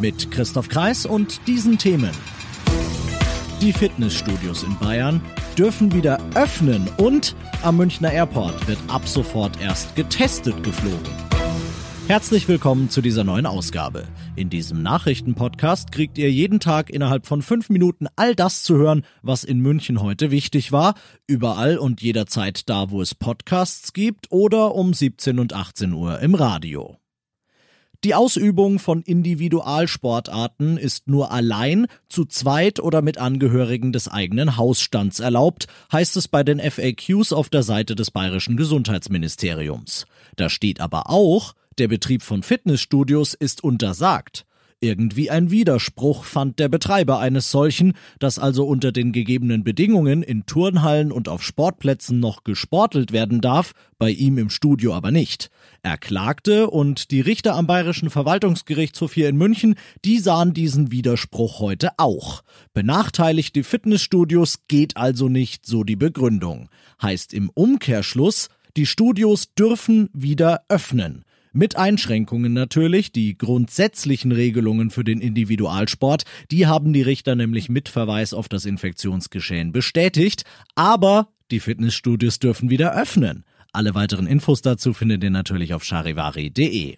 Mit Christoph Kreis und diesen Themen. Die Fitnessstudios in Bayern dürfen wieder öffnen und am Münchner Airport wird ab sofort erst getestet geflogen. Herzlich willkommen zu dieser neuen Ausgabe. In diesem Nachrichtenpodcast kriegt ihr jeden Tag innerhalb von fünf Minuten all das zu hören, was in München heute wichtig war, überall und jederzeit da, wo es Podcasts gibt oder um 17 und 18 Uhr im Radio. Die Ausübung von Individualsportarten ist nur allein, zu zweit oder mit Angehörigen des eigenen Hausstands erlaubt, heißt es bei den FAQs auf der Seite des bayerischen Gesundheitsministeriums. Da steht aber auch, der Betrieb von Fitnessstudios ist untersagt. Irgendwie ein Widerspruch fand der Betreiber eines solchen, dass also unter den gegebenen Bedingungen in Turnhallen und auf Sportplätzen noch gesportelt werden darf, bei ihm im Studio aber nicht. Er klagte und die Richter am Bayerischen Verwaltungsgerichtshof hier in München, die sahen diesen Widerspruch heute auch. Benachteiligt die Fitnessstudios geht also nicht, so die Begründung. Heißt im Umkehrschluss, die Studios dürfen wieder öffnen. Mit Einschränkungen natürlich. Die grundsätzlichen Regelungen für den Individualsport, die haben die Richter nämlich mit Verweis auf das Infektionsgeschehen bestätigt. Aber die Fitnessstudios dürfen wieder öffnen. Alle weiteren Infos dazu findet ihr natürlich auf charivari.de.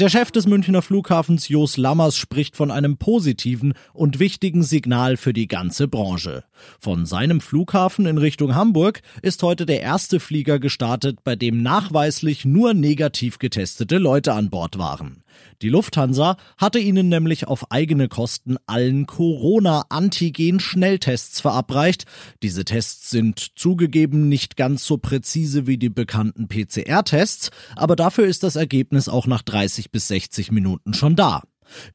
Der Chef des Münchner Flughafens Jos Lammers spricht von einem positiven und wichtigen Signal für die ganze Branche. Von seinem Flughafen in Richtung Hamburg ist heute der erste Flieger gestartet, bei dem nachweislich nur negativ getestete Leute an Bord waren. Die Lufthansa hatte ihnen nämlich auf eigene Kosten allen Corona-Antigen-Schnelltests verabreicht. Diese Tests sind zugegeben nicht ganz so präzise wie die bekannten PCR-Tests, aber dafür ist das Ergebnis auch nach 30 bis 60 Minuten schon da.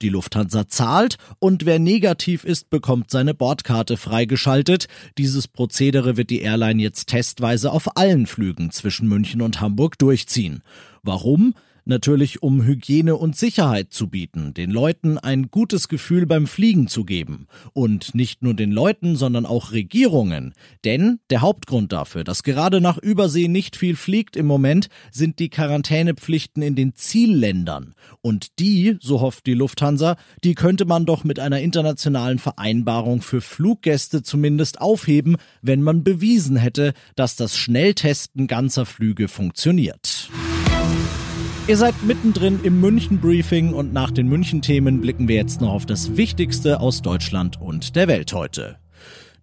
Die Lufthansa zahlt und wer negativ ist, bekommt seine Bordkarte freigeschaltet. Dieses Prozedere wird die Airline jetzt testweise auf allen Flügen zwischen München und Hamburg durchziehen. Warum? Natürlich um Hygiene und Sicherheit zu bieten, den Leuten ein gutes Gefühl beim Fliegen zu geben. Und nicht nur den Leuten, sondern auch Regierungen. Denn der Hauptgrund dafür, dass gerade nach Übersee nicht viel fliegt im Moment, sind die Quarantänepflichten in den Zielländern. Und die, so hofft die Lufthansa, die könnte man doch mit einer internationalen Vereinbarung für Fluggäste zumindest aufheben, wenn man bewiesen hätte, dass das Schnelltesten ganzer Flüge funktioniert. Ihr seid mittendrin im München-Briefing und nach den München-Themen blicken wir jetzt noch auf das Wichtigste aus Deutschland und der Welt heute.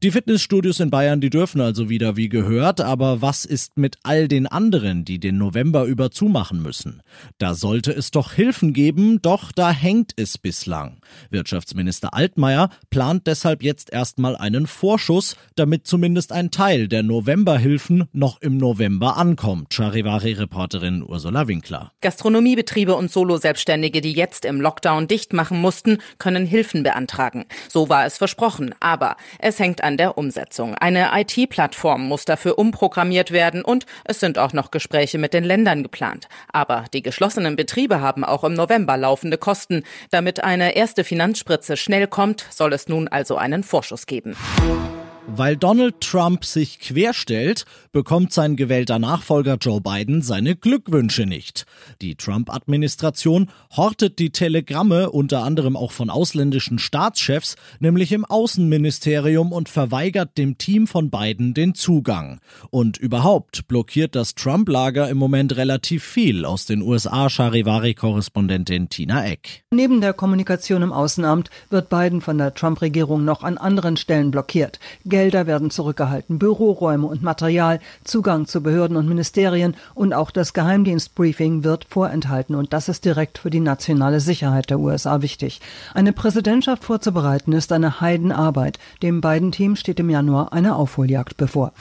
Die Fitnessstudios in Bayern, die dürfen also wieder wie gehört, aber was ist mit all den anderen, die den November über zumachen müssen? Da sollte es doch Hilfen geben, doch da hängt es bislang. Wirtschaftsminister Altmaier plant deshalb jetzt erstmal einen Vorschuss, damit zumindest ein Teil der Novemberhilfen noch im November ankommt. Charivari-Reporterin Ursula Winkler. Gastronomiebetriebe und Solo-Selbstständige, die jetzt im Lockdown dicht machen mussten, können Hilfen beantragen. So war es versprochen, aber es hängt an an der Umsetzung. Eine IT-Plattform muss dafür umprogrammiert werden und es sind auch noch Gespräche mit den Ländern geplant. Aber die geschlossenen Betriebe haben auch im November laufende Kosten. Damit eine erste Finanzspritze schnell kommt, soll es nun also einen Vorschuss geben. Weil Donald Trump sich querstellt, bekommt sein gewählter Nachfolger Joe Biden seine Glückwünsche nicht. Die Trump-Administration hortet die Telegramme unter anderem auch von ausländischen Staatschefs, nämlich im Außenministerium und verweigert dem Team von Biden den Zugang. Und überhaupt blockiert das Trump-Lager im Moment relativ viel aus den USA Charivari-Korrespondentin Tina Eck. Neben der Kommunikation im Außenamt wird Biden von der Trump-Regierung noch an anderen Stellen blockiert. Gelder werden zurückgehalten, Büroräume und Material, Zugang zu Behörden und Ministerien und auch das Geheimdienstbriefing wird vorenthalten und das ist direkt für die nationale Sicherheit der USA wichtig. Eine Präsidentschaft vorzubereiten ist eine Heidenarbeit. Dem beiden Team steht im Januar eine Aufholjagd bevor.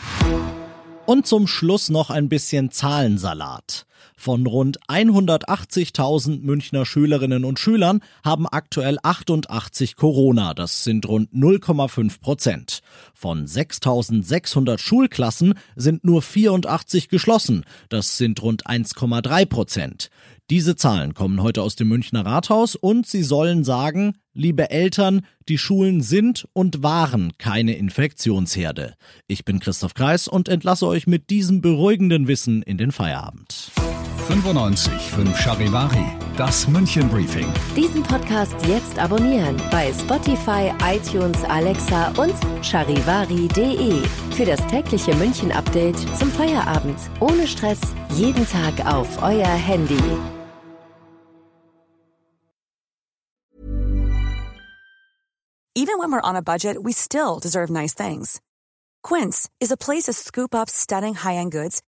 Und zum Schluss noch ein bisschen Zahlensalat. Von rund 180.000 Münchner Schülerinnen und Schülern haben aktuell 88 Corona. Das sind rund 0,5 Prozent. Von 6.600 Schulklassen sind nur 84 geschlossen. Das sind rund 1,3 Prozent. Diese Zahlen kommen heute aus dem Münchner Rathaus und sie sollen sagen, liebe Eltern, die Schulen sind und waren keine Infektionsherde. Ich bin Christoph Kreis und entlasse euch mit diesem beruhigenden Wissen in den Feierabend. 95 5 Charivari, das München Briefing. Diesen Podcast jetzt abonnieren bei Spotify, iTunes, Alexa und charivari.de für das tägliche München Update zum Feierabend. Ohne Stress, jeden Tag auf euer Handy. Even when we're on a budget, we still deserve nice things. Quince is a place to scoop up stunning high-end goods